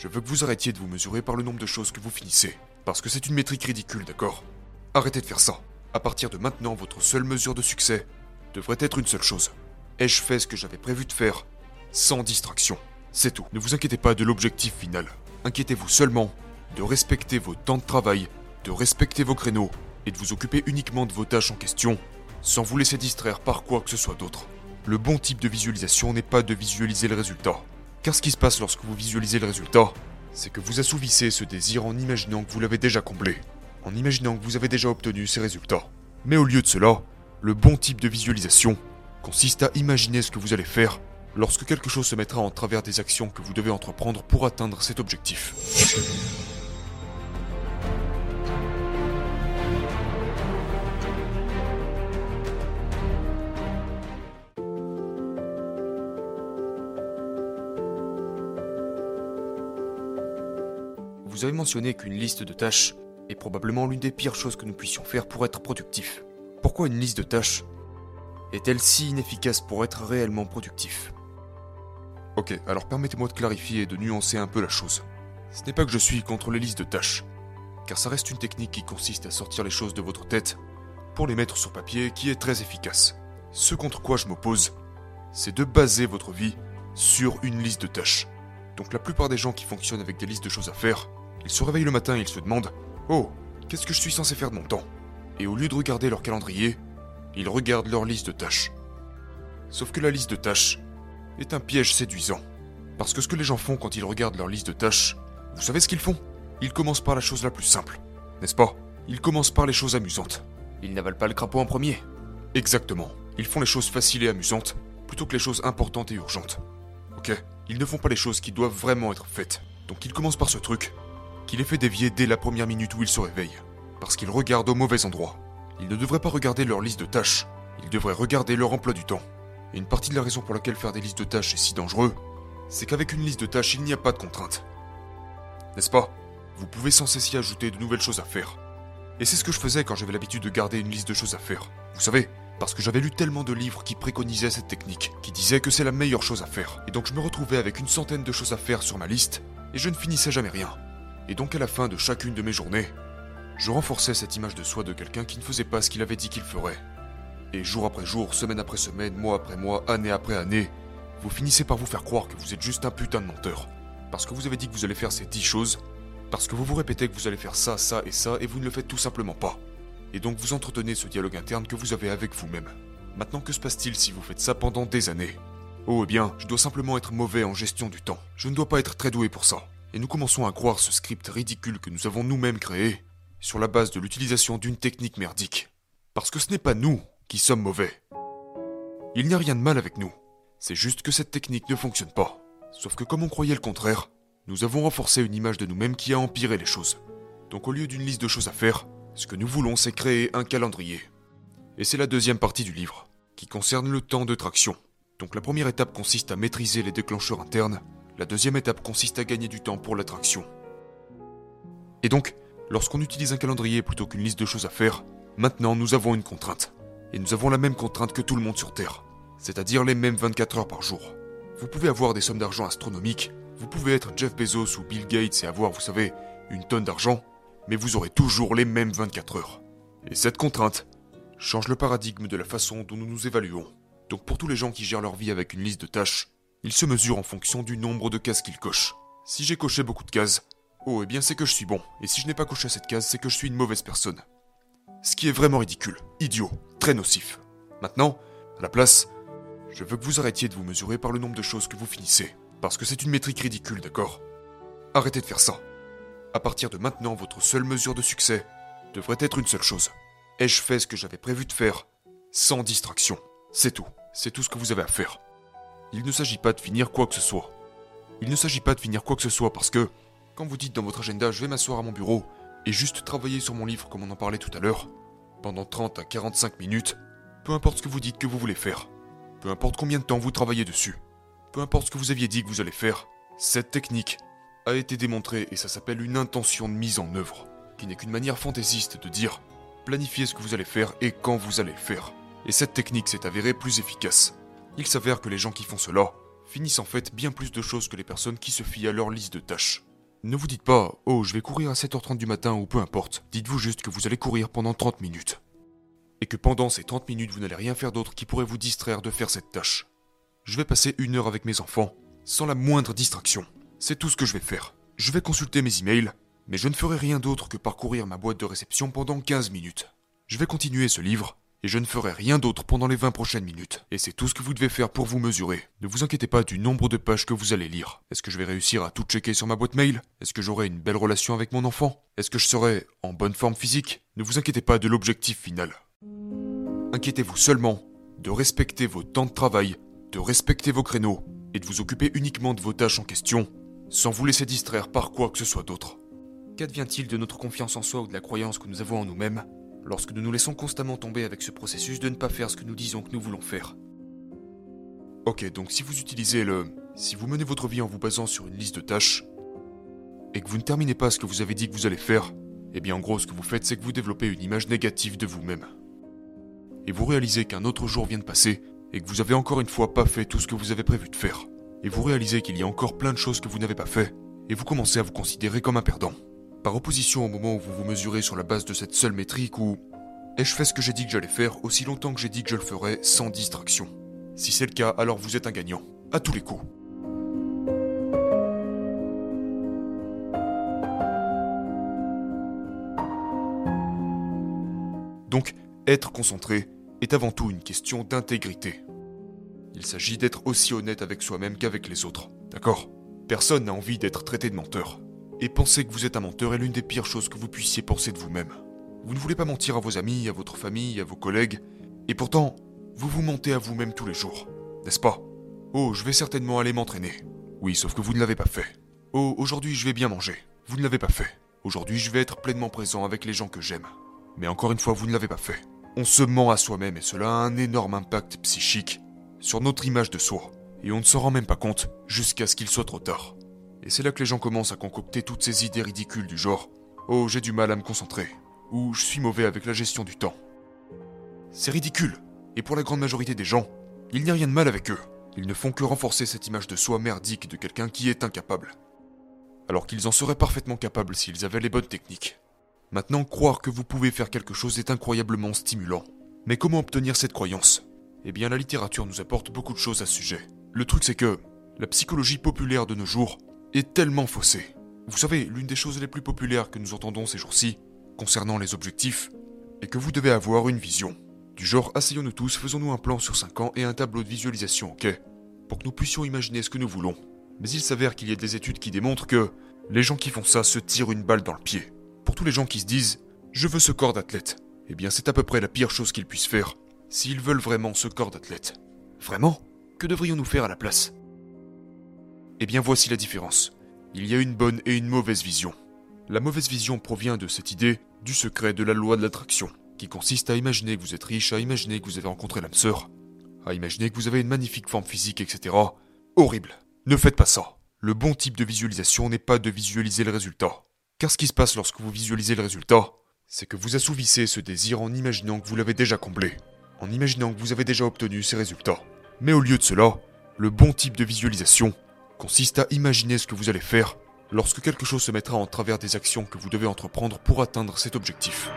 Je veux que vous arrêtiez de vous mesurer par le nombre de choses que vous finissez. Parce que c'est une métrique ridicule, d'accord Arrêtez de faire ça. À partir de maintenant, votre seule mesure de succès devrait être une seule chose. Ai-je fait ce que j'avais prévu de faire Sans distraction. C'est tout. Ne vous inquiétez pas de l'objectif final. Inquiétez-vous seulement de respecter vos temps de travail, de respecter vos créneaux et de vous occuper uniquement de vos tâches en question, sans vous laisser distraire par quoi que ce soit d'autre. Le bon type de visualisation n'est pas de visualiser le résultat. Car ce qui se passe lorsque vous visualisez le résultat, c'est que vous assouvissez ce désir en imaginant que vous l'avez déjà comblé, en imaginant que vous avez déjà obtenu ces résultats. Mais au lieu de cela, le bon type de visualisation consiste à imaginer ce que vous allez faire lorsque quelque chose se mettra en travers des actions que vous devez entreprendre pour atteindre cet objectif. Vous avez mentionné qu'une liste de tâches est probablement l'une des pires choses que nous puissions faire pour être productif. Pourquoi une liste de tâches est-elle si inefficace pour être réellement productif? Ok, alors permettez-moi de clarifier et de nuancer un peu la chose. Ce n'est pas que je suis contre les listes de tâches, car ça reste une technique qui consiste à sortir les choses de votre tête pour les mettre sur papier qui est très efficace. Ce contre quoi je m'oppose, c'est de baser votre vie sur une liste de tâches. Donc la plupart des gens qui fonctionnent avec des listes de choses à faire, ils se réveillent le matin et ils se demandent Oh, qu'est-ce que je suis censé faire de mon temps? Et au lieu de regarder leur calendrier, ils regardent leur liste de tâches. Sauf que la liste de tâches est un piège séduisant. Parce que ce que les gens font quand ils regardent leur liste de tâches, vous savez ce qu'ils font? Ils commencent par la chose la plus simple, n'est-ce pas? Ils commencent par les choses amusantes. Ils n'avalent pas le crapaud en premier. Exactement. Ils font les choses faciles et amusantes, plutôt que les choses importantes et urgentes. Ok? Ils ne font pas les choses qui doivent vraiment être faites. Donc ils commencent par ce truc, qui les fait dévier dès la première minute où ils se réveillent. Parce qu'ils regardent au mauvais endroit. Ils ne devraient pas regarder leur liste de tâches, ils devraient regarder leur emploi du temps. Et une partie de la raison pour laquelle faire des listes de tâches est si dangereux, c'est qu'avec une liste de tâches, il n'y a pas de contraintes. N'est-ce pas? Vous pouvez sans cesse y ajouter de nouvelles choses à faire. Et c'est ce que je faisais quand j'avais l'habitude de garder une liste de choses à faire. Vous savez, parce que j'avais lu tellement de livres qui préconisaient cette technique, qui disaient que c'est la meilleure chose à faire. Et donc je me retrouvais avec une centaine de choses à faire sur ma liste, et je ne finissais jamais rien. Et donc à la fin de chacune de mes journées, je renforçais cette image de soi de quelqu'un qui ne faisait pas ce qu'il avait dit qu'il ferait. Et jour après jour, semaine après semaine, mois après mois, année après année, vous finissez par vous faire croire que vous êtes juste un putain de menteur. Parce que vous avez dit que vous allez faire ces dix choses, parce que vous vous répétez que vous allez faire ça, ça et ça, et vous ne le faites tout simplement pas. Et donc vous entretenez ce dialogue interne que vous avez avec vous-même. Maintenant, que se passe-t-il si vous faites ça pendant des années? Oh, eh bien, je dois simplement être mauvais en gestion du temps. Je ne dois pas être très doué pour ça. Et nous commençons à croire ce script ridicule que nous avons nous-mêmes créé, sur la base de l'utilisation d'une technique merdique. Parce que ce n'est pas nous qui sommes mauvais. Il n'y a rien de mal avec nous. C'est juste que cette technique ne fonctionne pas. Sauf que comme on croyait le contraire, nous avons renforcé une image de nous-mêmes qui a empiré les choses. Donc au lieu d'une liste de choses à faire, ce que nous voulons c'est créer un calendrier. Et c'est la deuxième partie du livre, qui concerne le temps de traction. Donc la première étape consiste à maîtriser les déclencheurs internes, la deuxième étape consiste à gagner du temps pour la traction. Et donc, Lorsqu'on utilise un calendrier plutôt qu'une liste de choses à faire, maintenant nous avons une contrainte. Et nous avons la même contrainte que tout le monde sur Terre, c'est-à-dire les mêmes 24 heures par jour. Vous pouvez avoir des sommes d'argent astronomiques, vous pouvez être Jeff Bezos ou Bill Gates et avoir, vous savez, une tonne d'argent, mais vous aurez toujours les mêmes 24 heures. Et cette contrainte change le paradigme de la façon dont nous nous évaluons. Donc pour tous les gens qui gèrent leur vie avec une liste de tâches, ils se mesurent en fonction du nombre de cases qu'ils cochent. Si j'ai coché beaucoup de cases, Oh, eh bien c'est que je suis bon, et si je n'ai pas coché cette case, c'est que je suis une mauvaise personne. Ce qui est vraiment ridicule, idiot, très nocif. Maintenant, à la place, je veux que vous arrêtiez de vous mesurer par le nombre de choses que vous finissez, parce que c'est une métrique ridicule, d'accord? Arrêtez de faire ça. À partir de maintenant, votre seule mesure de succès devrait être une seule chose. Ai-je fait ce que j'avais prévu de faire, sans distraction C'est tout, c'est tout ce que vous avez à faire. Il ne s'agit pas de finir quoi que ce soit. Il ne s'agit pas de finir quoi que ce soit parce que quand vous dites dans votre agenda je vais m'asseoir à mon bureau et juste travailler sur mon livre comme on en parlait tout à l'heure, pendant 30 à 45 minutes, peu importe ce que vous dites que vous voulez faire, peu importe combien de temps vous travaillez dessus, peu importe ce que vous aviez dit que vous allez faire, cette technique a été démontrée et ça s'appelle une intention de mise en œuvre, qui n'est qu'une manière fantaisiste de dire planifiez ce que vous allez faire et quand vous allez le faire. Et cette technique s'est avérée plus efficace. Il s'avère que les gens qui font cela finissent en fait bien plus de choses que les personnes qui se fient à leur liste de tâches. Ne vous dites pas, oh, je vais courir à 7h30 du matin ou peu importe. Dites-vous juste que vous allez courir pendant 30 minutes. Et que pendant ces 30 minutes, vous n'allez rien faire d'autre qui pourrait vous distraire de faire cette tâche. Je vais passer une heure avec mes enfants, sans la moindre distraction. C'est tout ce que je vais faire. Je vais consulter mes emails, mais je ne ferai rien d'autre que parcourir ma boîte de réception pendant 15 minutes. Je vais continuer ce livre, et je ne ferai rien d'autre pendant les 20 prochaines minutes. Et c'est tout ce que vous devez faire pour vous mesurer. Ne vous inquiétez pas du nombre de pages que vous allez lire. Est-ce que je vais réussir à tout checker sur ma boîte mail? Est-ce que j'aurai une belle relation avec mon enfant? Est-ce que je serai en bonne forme physique? Ne vous inquiétez pas de l'objectif final. Inquiétez-vous seulement de respecter vos temps de travail, de respecter vos créneaux, et de vous occuper uniquement de vos tâches en question, sans vous laisser distraire par quoi que ce soit d'autre. Qu'advient-il de notre confiance en soi ou de la croyance que nous avons en nous-mêmes? Lorsque nous nous laissons constamment tomber avec ce processus de ne pas faire ce que nous disons que nous voulons faire Ok, donc si vous utilisez le... Si vous menez votre vie en vous basant sur une liste de tâches, et que vous ne terminez pas ce que vous avez dit que vous allez faire, eh bien en gros ce que vous faites c'est que vous développez une image négative de vous-même. Et vous réalisez qu'un autre jour vient de passer, et que vous avez encore une fois pas fait tout ce que vous avez prévu de faire. Et vous réalisez qu'il y a encore plein de choses que vous n'avez pas fait, et vous commencez à vous considérer comme un perdant. Par opposition au moment où vous vous mesurez sur la base de cette seule métrique où ai-je fait ce que j'ai dit que j'allais faire aussi longtemps que j'ai dit que je le ferais sans distraction? Si c'est le cas, alors vous êtes un gagnant, à tous les coups. Donc, être concentré est avant tout une question d'intégrité. Il s'agit d'être aussi honnête avec soi-même qu'avec les autres, d'accord? Personne n'a envie d'être traité de menteur. Et penser que vous êtes un menteur est l'une des pires choses que vous puissiez penser de vous-même. Vous ne voulez pas mentir à vos amis, à votre famille, à vos collègues, et pourtant, vous vous mentez à vous-même tous les jours, n'est-ce pas? Oh, je vais certainement aller m'entraîner. Oui, sauf que vous ne l'avez pas fait. Oh, aujourd'hui je vais bien manger. Vous ne l'avez pas fait. Aujourd'hui je vais être pleinement présent avec les gens que j'aime. Mais encore une fois, vous ne l'avez pas fait. On se ment à soi-même et cela a un énorme impact psychique sur notre image de soi. Et on ne s'en rend même pas compte jusqu'à ce qu'il soit trop tard. Et c'est là que les gens commencent à concocter toutes ces idées ridicules du genre Oh, j'ai du mal à me concentrer. Ou je suis mauvais avec la gestion du temps. C'est ridicule. Et pour la grande majorité des gens, il n'y a rien de mal avec eux. Ils ne font que renforcer cette image de soi merdique de quelqu'un qui est incapable. Alors qu'ils en seraient parfaitement capables s'ils avaient les bonnes techniques. Maintenant, croire que vous pouvez faire quelque chose est incroyablement stimulant. Mais comment obtenir cette croyance? Eh bien, la littérature nous apporte beaucoup de choses à ce sujet. Le truc, c'est que la psychologie populaire de nos jours est tellement faussée. Vous savez, l'une des choses les plus populaires que nous entendons ces jours-ci, concernant les objectifs, est que vous devez avoir une vision. Du genre, asseyons-nous tous, faisons-nous un plan sur 5 ans et un tableau de visualisation, ok? Pour que nous puissions imaginer ce que nous voulons. Mais il s'avère qu'il y a des études qui démontrent que les gens qui font ça se tirent une balle dans le pied. Pour tous les gens qui se disent Je veux ce corps d'athlète, eh bien c'est à peu près la pire chose qu'ils puissent faire, s'ils veulent vraiment ce corps d'athlète. Vraiment? Que devrions-nous faire à la place? Eh bien voici la différence. Il y a une bonne et une mauvaise vision. La mauvaise vision provient de cette idée du secret de la loi de l'attraction, qui consiste à imaginer que vous êtes riche, à imaginer que vous avez rencontré l'âme sœur, à imaginer que vous avez une magnifique forme physique, etc. Horrible. Ne faites pas ça. Le bon type de visualisation n'est pas de visualiser le résultat. Car ce qui se passe lorsque vous visualisez le résultat, c'est que vous assouvissez ce désir en imaginant que vous l'avez déjà comblé, en imaginant que vous avez déjà obtenu ces résultats. Mais au lieu de cela, le bon type de visualisation consiste à imaginer ce que vous allez faire lorsque quelque chose se mettra en travers des actions que vous devez entreprendre pour atteindre cet objectif.